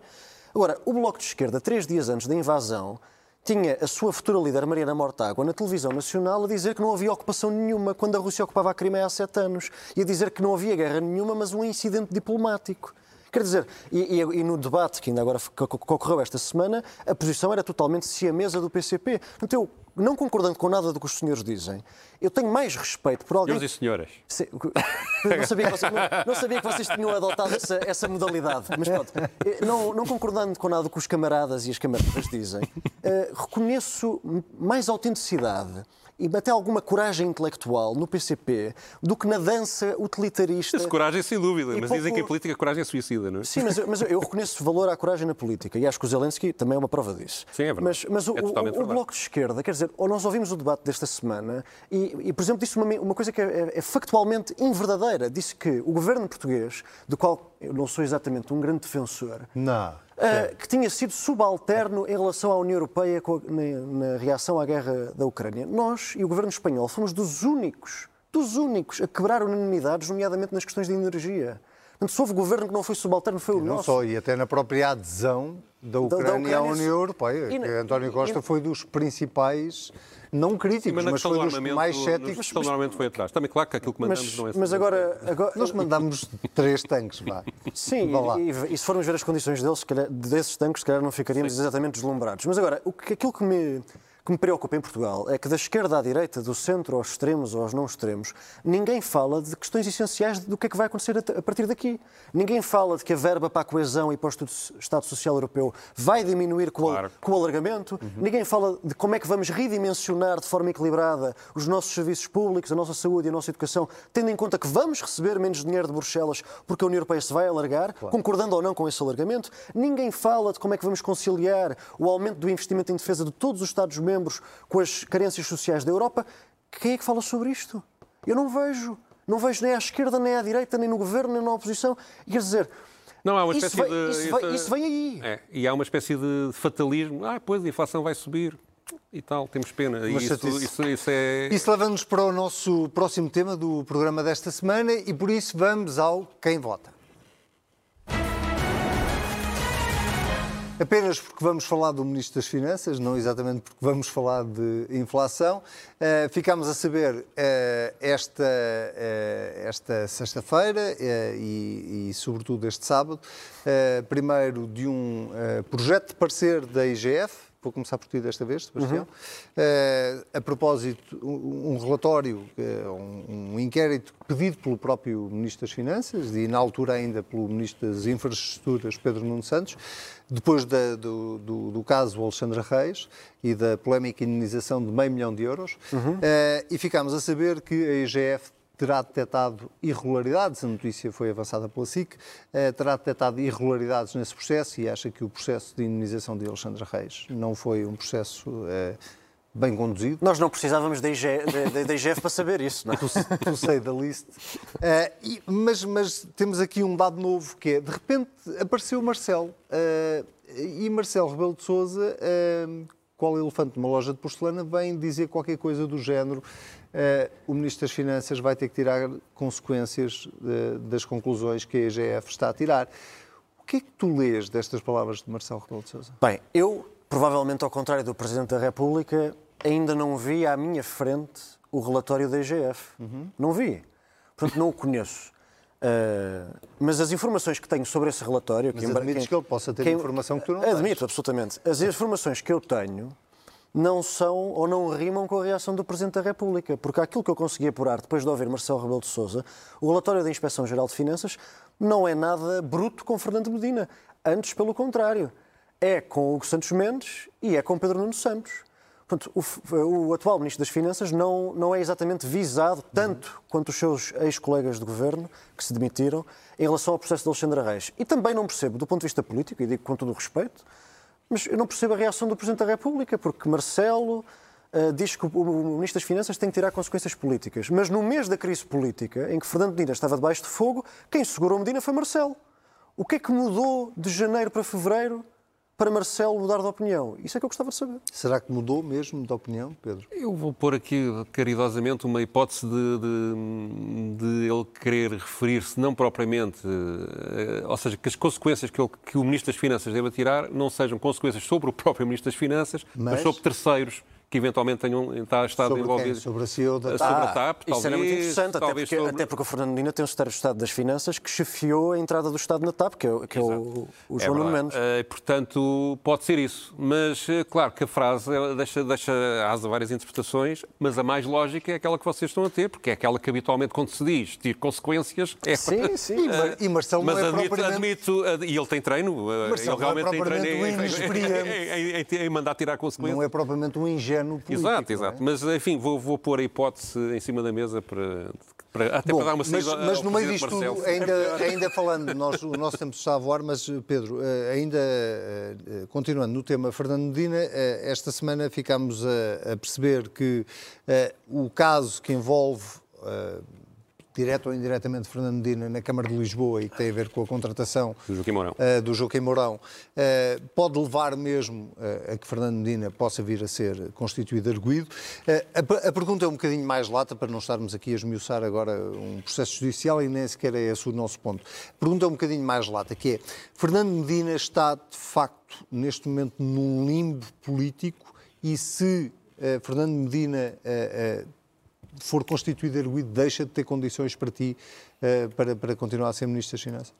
Agora, o Bloco de Esquerda, três dias antes da invasão, tinha a sua futura líder, Mariana Mortágua, na televisão nacional a dizer que não havia ocupação nenhuma quando a Rússia ocupava a Crimeia há sete anos. E a dizer que não havia guerra nenhuma, mas um incidente diplomático. Quer dizer, e, e, e, no debate que ainda agora ocorreu esta semana, a posição era totalmente siamesa do PCP. Eu, não concordando com nada do que os senhores dizem, eu tenho mais respeito por alguém. Senhores e senhoras. Se... Não, sabia que vocês, não, não sabia que vocês tinham adotado essa, essa modalidade. Mas pronto, não, não, concordando com nada do que os camaradas e as camaradas dizem, uh, reconheço mais autenticidade e até alguma coragem intelectual no PCP do que na dança utilitarista. Essa coragem, sem dúvida, mas pouco... dizem que a política a coragem é suicida, não é? Sim, mas, mas eu reconheço valor à coragem na política e acho que o Zelensky também é uma prova disso. Sim, é verdade. Mas, mas o, é o, o, Bloco de Esquerda, quer dizer, ou nós ouvimos o debate desta semana e, e por exemplo, disse uma, uma coisa que é, é, é factualmente inverdadeira. Disse que o governo português, do qual eu não sou exatamente um grande defensor. Não. Uh, que tinha sido subalterno em relação à União Europeia na, na, reação à guerra da Ucrânia. Nós e o governo espanhol fomos dos únicos, dos únicos, a quebrar unanimidades, nomeadamente nas questões de energia. Portanto, se houve governo que não foi subalterno, foi o não nosso. Só, e até na própria adesão da Ucrânia, da, Ucrânia à União Europeia. E, António Costa e, foi dos principais não críticos, mas, mas foi dos mais céticos. Mas, normalmente foi atrás. Também claro que aquilo que mandamos mas, não é Mas agora, agora... Nós mandamos três tanques, vá. Sim, e, e, se formos ver as condições deles, calhar, desses tanques, se calhar não ficaríamos Sim. exatamente deslumbrados. Mas agora, o que, aquilo que me que me preocupa em Portugal é que da esquerda à direita, do centro aos extremos ou aos não extremos, ninguém fala de questões essenciais do que é que vai acontecer a partir daqui. Ninguém fala de que a verba para a coesão e para o Estado Social Europeu vai diminuir com, claro. o, com o alargamento. Uhum. Ninguém fala de como é que vamos redimensionar de forma equilibrada os nossos serviços públicos, a nossa saúde e a nossa educação, tendo em conta que vamos receber menos dinheiro de Bruxelas porque a União Europeia se vai alargar, claro. concordando ou não com esse alargamento. Ninguém fala de como é que vamos conciliar o aumento do investimento em defesa de todos os Estados-membros membros com as carências sociais da Europa. Quem é que fala sobre isto? Eu não vejo. Não vejo nem à esquerda, nem à direita, nem no governo, nem na oposição. Quer dizer, não, há uma espécie isso, de. Isso, isso, isso vem aí. É, e há uma espécie de fatalismo. Ah, pois, a inflação vai subir e tal, temos pena. E isso, isso, isso, é... isso leva-nos para o nosso próximo tema do programa desta semana e por isso vamos ao Quem Vota. Apenas porque vamos falar do Ministro das Finanças, não exatamente porque vamos falar de inflação. Uh, ficámos a saber uh, esta, uh, esta sexta-feira e, e, sobretudo, este sábado, primeiro de um projeto de parecer da IGF, vou começar por ti desta vez, Sebastião. Uh, a propósito, um, um relatório, uh, um, um, inquérito pedido pelo próprio Ministro das Finanças e, na altura, ainda pelo Ministro das Infraestruturas, Pedro Nuno Santos, depois da, do, do, do, caso Alexandre Reis e da polémica indenização de meio milhão de euros, uhum. uh, e ficámos a saber que a IGF terá detectado irregularidades, a notícia foi avançada pela SIC, eh, terá detectado irregularidades nesse processo e acha que o processo de indenização de Alexandre Reis não foi um processo eh, bem conduzido. Nós não precisávamos da, IGF para saber isso, não é? Tu, sei da lista. Uh, e, mas, mas, temos aqui um dado novo, que é, de repente, apareceu Marcelo. Uh, e Marcelo Rebelo de Sousa, uh, qual elefante numa loja de porcelana, vem dizer qualquer coisa do género o Ministro das Finanças vai ter que tirar consequências uh, das conclusões que a EGF está a tirar. O que é que tu lês destas palavras de Marcelo Rebelo de Sousa? Bem, eu, provavelmente ao contrário do Presidente da República, ainda não vi à minha frente o relatório da EGF. Uhum. Não vi. Portanto, não o conheço. Uh, mas as informações que tenho sobre esse relatório... Mas que, admites que ele possa ter informação que tu não Admito, tens. Admito, absolutamente. As informações que eu tenho não são ou não rimam com a reação do Presidente da República. Porque aquilo que eu consegui apurar depois de ouvir Marcelo Rebelo de Sousa, o relatório da Inspeção-Geral de Finanças não é nada bruto com Fernando Medina. Antes, pelo contrário. É com Hugo Santos Mendes e é com Pedro Nuno Santos. Portanto, o, o, atual Ministro das Finanças não, não é exatamente visado tanto quanto os seus ex-colegas de governo, que se demitiram, em relação ao processo de Alexandre Reis. E também não percebo, do ponto de vista político, e digo com todo o respeito, mas eu não percebo a reação do Presidente da República, porque Marcelo uh, diz que o, o Ministro das Finanças tem que tirar consequências políticas. Mas no mês da crise política, em que Fernando Medina estava debaixo de fogo, quem segurou Medina foi Marcelo. O que é que mudou de janeiro para fevereiro para Marcelo mudar de opinião? Isso é que eu gostava de saber. Será que mudou mesmo de opinião, Pedro? Eu vou pôr aqui caridosamente uma hipótese de, de, de ele querer referir-se não propriamente, eh, ou seja, que as consequências que, ele, que, o Ministro das Finanças deva tirar não sejam consequências sobre o próprio Ministro das Finanças, mas, mas sobre terceiros que eventualmente tenham estado envolvidos. Sobre a CEO da TAP? Sobre a TAP, ah, Isso era muito interessante, até porque, sobre... até porque o Fernando Medina tem um secretário de Estado das Finanças que chefiou a entrada do Estado na TAP, que é, que é o, o João é Nuno Mendes. Uh, portanto, pode ser isso. Mas, uh, claro que a frase deixa, deixa asa várias interpretações, mas a mais lógica é aquela que vocês estão a ter, porque é aquela que habitualmente, quando se diz ter consequências, é Sim, sim. Uh, e, Marcelo mas não é admito, propriamente... admito, e ele tem treino, Marcelo ele realmente não é tem treino em, em, em, em, mandar tirar consequências. Não é propriamente um ingênuo político. Exato, exato. É? mas enfim, vou, vou pôr a hipótese em cima da mesa para, para até Bom, para dar uma saída Mas, mas no meio disto tudo, ainda, ainda falando, nós, o nosso tempo está a voar, mas Pedro, eh, ainda eh, continuando no tema Fernando Medina, eh, esta semana ficámos a, a perceber que o caso que envolve direto ou indiretamente Fernando Medina na Câmara de Lisboa e que tem a ver com a contratação do Joaquim Mourão, uh, do Joaquim Mourão uh, pode levar mesmo uh, a que Fernando Medina possa vir a ser constituído arguído. A, a, pergunta é um bocadinho mais lata para não estarmos aqui a esmiuçar agora um processo judicial e nem sequer é esse o nosso ponto. A pergunta é um bocadinho mais lata, que é, Fernando Medina está de facto neste momento num limbo político e se Fernando Medina for constituído arguído, deixa de ter condições para ti uh, para, para continuar a ser Ministro das Finanças?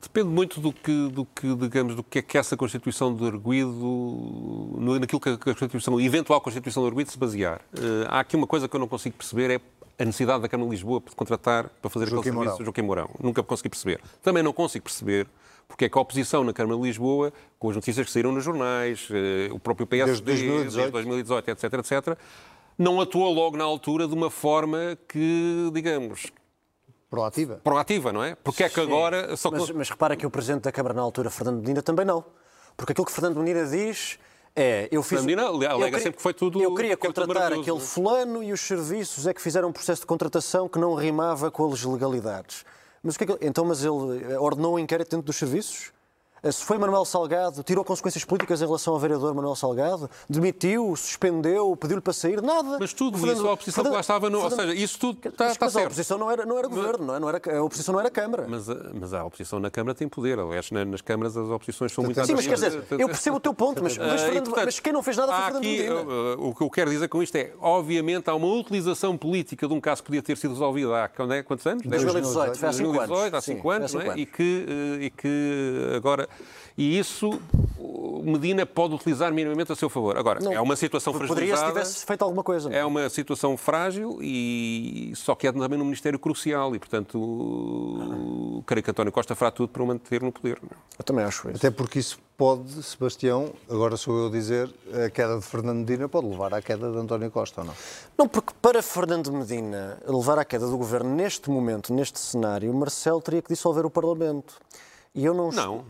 Depende muito do que, do que, digamos, do que é que essa Constituição de arguído, naquilo que a Constituição, a eventual Constituição de arguído se basear. Uh, há aqui uma coisa que eu não consigo perceber, é a necessidade da Câmara de Lisboa de contratar para fazer Joaquim aquele serviço Joaquim Mourão. Nunca consegui perceber. Também não consigo perceber porque é que a oposição na Câmara de Lisboa, com as notícias que saíram nos jornais, uh, o próprio PSD, desde 2018, desde 2018 etc., etc., não atuou logo na altura de uma forma que, digamos, Proativa. Proativa, não é? Porque é que agora. Só... Mas, mas, repara que o Presidente da Câmara na altura, Fernando Medina, também não. Porque aquilo que Fernando Medina diz é. Eu fiz. Medina alega queria, sempre que foi tudo. Eu queria contratar aquele fulano e os serviços é que fizeram um processo de contratação que não rimava com as legalidades. Mas o que é que... Então, mas ele ordenou um inquérito dentro dos serviços? Eh, se foi Manuel Salgado, tirou consequências políticas em relação ao vereador Manuel Salgado, demitiu, suspendeu, pediu-lhe para sair, nada. Mas tudo Fernando, isso, a oposição Fernando, que lá estava, no, Fernando, ou seja, isso tudo está, está certo. a oposição não era, não era governo, não, é? não era, a oposição não era Câmara. Mas, mas a oposição na Câmara tem poder, aliás, nas câmaras as oposições são muito... Sim, mas quer dizer, eu percebo o teu ponto, mas, mas, eh, Fernando, mas quem não fez nada foi Fernando aqui, Medina. Eh, o que eu quero dizer com isto é, obviamente, há uma utilização política de um caso que podia ter sido resolvido há quantos anos? 2018, foi há 5 anos. Há 5 anos, e que agora E isso Medina pode utilizar minimamente a seu favor. Agora, Não, é uma situação Poderia se fragilizada. tivesse feito alguma coisa. não É uma situação frágil e só que é também num Ministério crucial e, portanto, o- creio que António Costa fará tudo para o manter no poder. é? Eu também acho isso. Até porque isso pode, Sebastião, agora sou eu a dizer, a queda de Fernando Medina pode levar à queda de António Costa, ou não? Não, porque para Fernando Medina levar à queda do governo neste momento, neste cenário, Marcelo teria que dissolver o Parlamento. E eu não. Não,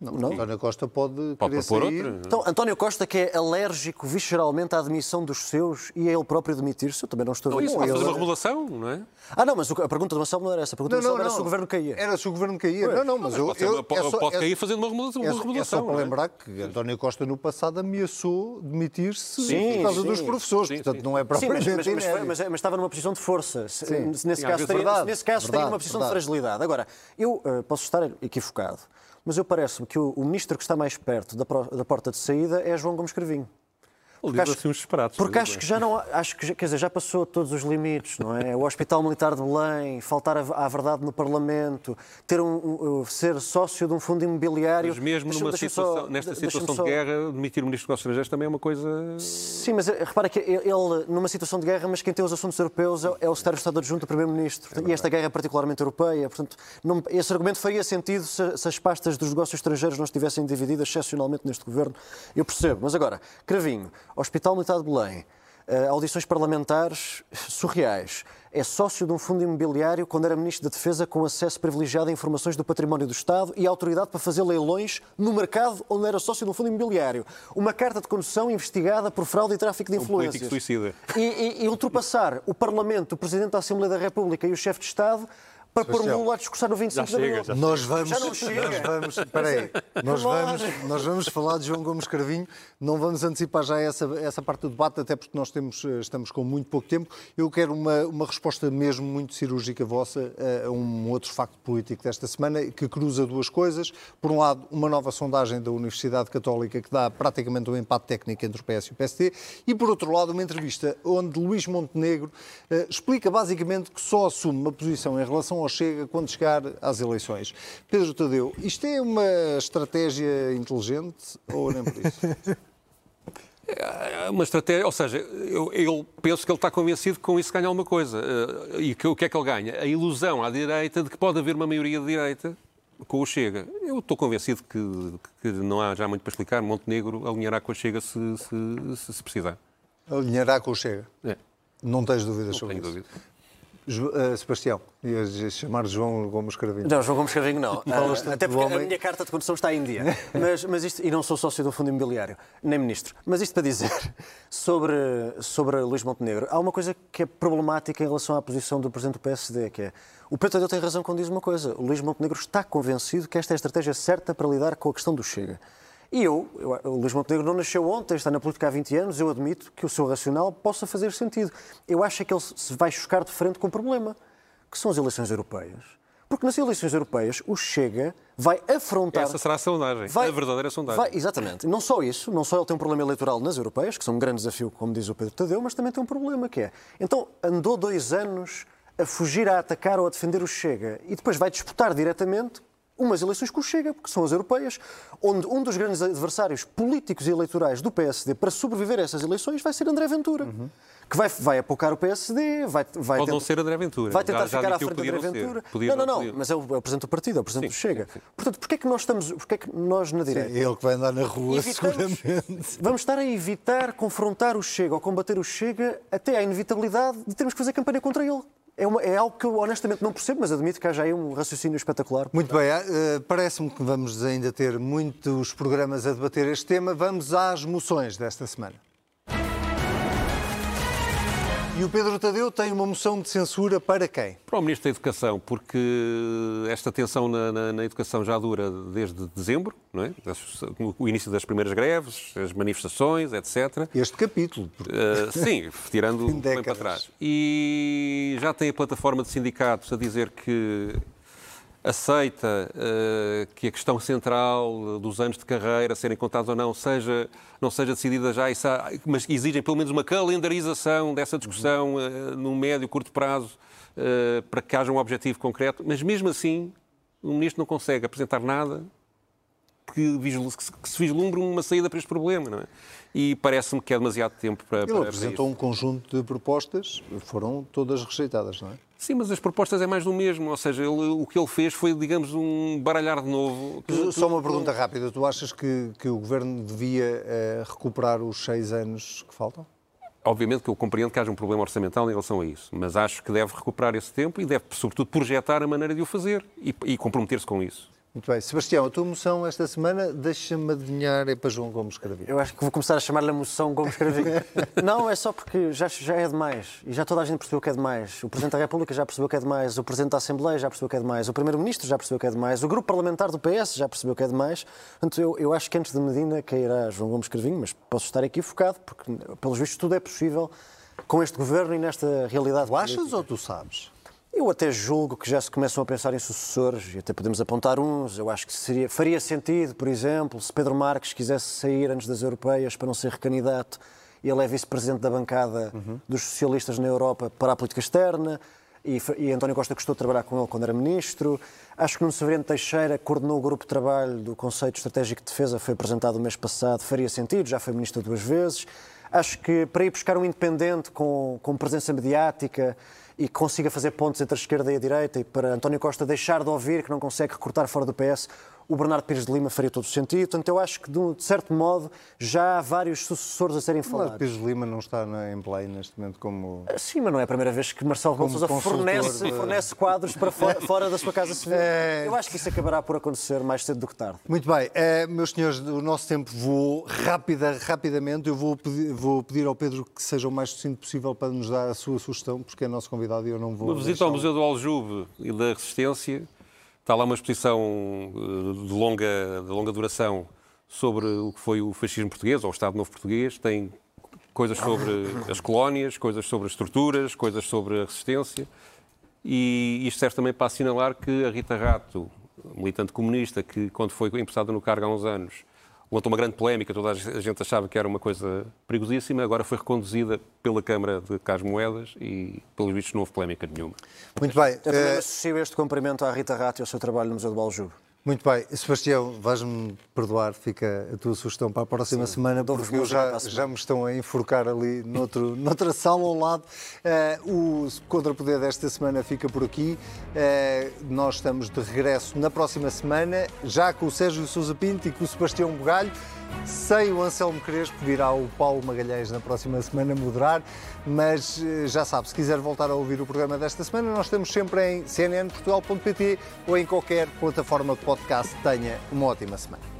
Não, Não? António Costa pode, pode querer propor sair. outra. Então, António Costa, que é alérgico visceralmente à admissão dos seus e a ele próprio demitir-se, eu também não estou a Não, ver isso com pode ele. fazer uma remodelação, não é? Ah, não, mas a pergunta do Marcelo não era essa. A pergunta do Marcelo era se o governo caía. Era se o governo caía. Não, não, mas, eu, Pode, eu- pode- é só- pode é- cair fazendo uma remodelação. É, uma só- é só para não é? lembrar que António Costa no passado ameaçou demitir-se por causa sim. dos professores, Sim, portanto sim. não é Sim, mas, propriamente mas- mas mas- mas estava numa posição de força. Sim. Nesse caso, teria, uma posição de fragilidade. Agora, eu eh, posso estar equivocado, mas eu parece-me que o, o ministro que está mais perto da, da porta de saída é João Gomes Cravinho. Diz acho- assim uns disparates. Porque mas acho é. que já não, acho que quer dizer, já passou todos os limites, não é? O Hospital Militar de Belém, faltar a- à verdade no Parlamento, ter um, um- ser sócio de um fundo imobiliário. Mas mesmo Deixa- numa situação, só- nesta situação só- de guerra, demitir o Ministro dos Negócios Estrangeiros também é uma coisa... Sim, mas eh, repara que ele, numa situação de guerra, mas quem tem os assuntos europeus é, é o Secretário de Estado Adjunto do Primeiro-Ministro. e esta guerra é particularmente europeia. Portanto, não- esse argumento faria sentido se, se as pastas dos negócios estrangeiros não estivessem divididas excepcionalmente neste governo. Eu percebo. Mas agora, Cravinho, Hospital Militar de Belém, eh, audições parlamentares surreais. É sócio de um fundo imobiliário quando era Ministro da Defesa com acesso privilegiado a informações do património do Estado e autoridade para fazer leilões no mercado onde era sócio de um fundo imobiliário. Uma carta de condução investigada por fraude e tráfico de Um influências. político suicida. E, e- e ultrapassar o Parlamento, o Presidente da Assembleia da República e o Chefe de Estado para pôr um Sebastião. Lula a discursar no 25 de Abril. chega, já Nós vamos, Já não chega. nós vamos, peraí, nós vamos, nós vamos falar de João Gomes Carvinho, não vamos antecipar já essa, essa parte do debate, até porque nós temos, eh, estamos com muito pouco tempo. Eu quero uma, uma resposta mesmo muito cirúrgica vossa eh, a um outro facto político desta semana que cruza duas coisas. Por um lado, uma nova sondagem da Universidade Católica que dá praticamente um empate técnico entre o PS e o PSD e, por outro lado, uma entrevista onde Luís Montenegro eh, explica basicamente que só assume uma posição em relação ao Chega quando chegar às eleições. Pedro Tadeu, isto é uma estratégia inteligente ou nem por isso? É uma estratégia, ou seja, eu, eu penso que ele está convencido que com isso ganha alguma coisa. Eh, E que, o que é que ele ganha? A ilusão à direita de que pode haver uma maioria de direita com o Chega. Eu estou convencido que, que não há já muito para explicar. Montenegro alinhará com o Chega se, se, se- se precisar. Alinhará com o Chega. É, Não tens dúvidas não sobre tenho isso? dúvida. Eh, Sebastião, ias chamar João Gomes Carvinho. Não, João Gomes Carrinho não. Tanto até porque a homem. minha carta de condução está em dia. Mas, mas isto, e não sou sócio do fundo imobiliário, nem ministro. Mas isto para dizer sobre, sobre Luís Montenegro, há uma coisa que é problemática em relação à posição do Presidente do PSD, que é o Pedro Tadeu tem razão quando diz uma coisa. O Luís Montenegro está convencido que esta é a estratégia certa para lidar com a questão do Chega. E eu, eu, o Luís Montenegro não nasceu ontem, está na política há 20 anos, eu admito que o seu racional possa fazer sentido. Eu acho é que ele se vai chocar de frente com o problema, que são as eleições europeias. Porque nas eleições europeias o Chega vai afrontar. Essa será a sondagem, a verdadeira sondagem. Vai, exatamente. Não só isso, não só ele tem um problema eleitoral nas europeias, que são um grande desafio, como diz o Pedro Tadeu, mas também tem um problema que é. Então andou dois anos a fugir a atacar ou a defender o Chega e depois vai disputar diretamente umas eleições com o Chega, porque são as europeias, onde um dos grandes adversários políticos e eleitorais do PSD para sobreviver a essas eleições vai ser André Ventura, que vai, vai apocar o PSD, vai, vai Pode não tentar- ser André Ventura. Vai tentar Já- já ficar à frente que de André não. Ventura. Podia não, não, não, não, podia. mas é o, é o Presidente do Partido, é o Presidente Sim, do Chega. sim, sim. Portanto, porquê é que nós estamos, porquê é que nós na É direita ele que vai andar na rua, Evitamos- seguramente. Vamos estar a evitar confrontar o Chega ou combater o Chega até à inevitabilidade de termos que fazer campanha contra ele. É, uma- é algo que eu honestamente não percebo, mas admito que haja aí um raciocínio espetacular. Muito bem, eh, parece-me que vamos ainda ter muitos programas a debater este tema. Vamos às moções desta semana. E o Pedro Tadeu tem uma moção de censura para quem? Para o Ministro da Educação, porque esta tensão na, na- na educação já dura desde dezembro, não é? O início das primeiras greves, as manifestações, etc. Este capítulo. porque- Uh, sim, tirando Em bem para trás. E já tem a plataforma de sindicatos a dizer que aceita uh, que a questão central dos anos de carreira serem contados ou não seja, não seja decidida já, mas exigem pelo menos uma calendarização dessa discussão uh, no médio e curto prazo uh, para que haja um objetivo concreto. Mas mesmo assim, o Ministro não consegue apresentar nada que, que se vislumbre uma saída para este problema, não é? E parece-me que é demasiado tempo para. Ele para apresentou um conjunto de propostas, foram todas rejeitadas, não é? Sim, mas as propostas é mais do mesmo, ou seja, ele, o que ele fez foi, digamos, um baralhar de novo. Só uma pergunta rápida, tu achas que, que o Governo devia uh, recuperar os seis anos que faltam? Obviamente que eu compreendo que haja um problema orçamental em relação a isso, mas acho que deve recuperar esse tempo e deve, sobretudo, projetar a maneira de o fazer e, e comprometer-se com isso. Muito bem. Sebastião, a tua moção esta semana, deixa-me adivinhar, é para João Gomes Cravinho. Eu acho que vou começar a chamar-lhe a moção Gomes Cravinho. não, é só porque já, já é demais. E já toda a gente percebeu que é demais. O Presidente da República já percebeu que é demais. O Presidente da Assembleia já percebeu que é demais. O Primeiro-Ministro já percebeu que é demais. O Grupo Parlamentar do PS já percebeu que é demais. Portanto, eu, eu acho que antes de Medina cairá João Gomes Cravinho, mas posso estar equivocado, porque, pelos vistos, tudo é possível com este governo e nesta realidade. Tu achas política. ou tu sabes? Eu até julgo que já se começam a pensar em sucessores, e até podemos apontar uns. Eu acho que seria, faria sentido, por exemplo, se Pedro Marques quisesse sair antes das europeias para não ser recandidato, ele é vice-presidente da bancada uhum. dos socialistas na Europa para a política externa, e, e, António Costa gostou de trabalhar com ele quando era ministro. Acho que Nuno Severino Teixeira coordenou o grupo de trabalho do Conceito Estratégico de Defesa, foi apresentado o mês passado, faria sentido, já foi ministro duas vezes. Acho que para ir buscar um independente com, com presença mediática e consiga fazer pontos entre a esquerda e a direita e para António Costa deixar de ouvir que não consegue recortar fora do PS, o Bernardo Pires de Lima faria todo o sentido. Portanto, eu acho que, de certo modo, já há vários sucessores a serem falados. Bernardo Pires de Lima não está na, em play neste momento como... Ah, sim, mas não é a primeira vez que Marcelo Gonçalves fornece, fornece quadros para fora, fora, da sua casa civil. É... Eu acho que isso acabará por acontecer mais cedo do que tarde. Muito bem. É, meus senhores, o nosso tempo voou rápida, rapidamente. Eu vou pedir, vou pedir ao Pedro que seja o mais sucinto possível para nos dar a sua sugestão, porque é nosso convidado e eu não vou... Uma visita ao Museu do Aljube e da Resistência Está lá uma exposição eh, de longa, de longa duração sobre o que foi o fascismo português, ou o Estado Novo Português. Tem coisas sobre as colónias, coisas sobre as estruturas, coisas sobre a resistência. E isto serve também para assinalar que a Rita Rato, militante comunista, que quando foi empressada no cargo há uns anos, levantou uma grande polémica, toda a gente achava que era uma coisa perigosíssima, agora foi reconduzida pela Câmara de Cas Moedas e, pelos vistos, não houve polémica nenhuma. Muito bem. Eu também uh... associo este cumprimento à Rita Rato e ao seu trabalho no Museu do Baljube. Muito bem. Sebastião, vais-me perdoar, fica a tua sugestão para a próxima Sim, semana, porque eu já, já me estão a enforcar ali noutro, noutra sala ao lado. Uh, o Contrapoder desta semana fica por aqui. Uh, nós estamos de regresso na próxima semana, já com o Sérgio Sousa Pinto e com o Sebastião Bugalho. Sem o Anselmo Crespo, virá o Paulo Magalhães na próxima semana moderar, mas eh, já sabe, se quiser voltar a ouvir o programa desta semana, nós estamos sempre em cnnportugal.pt ou em qualquer plataforma de podcast. Tenha uma ótima semana.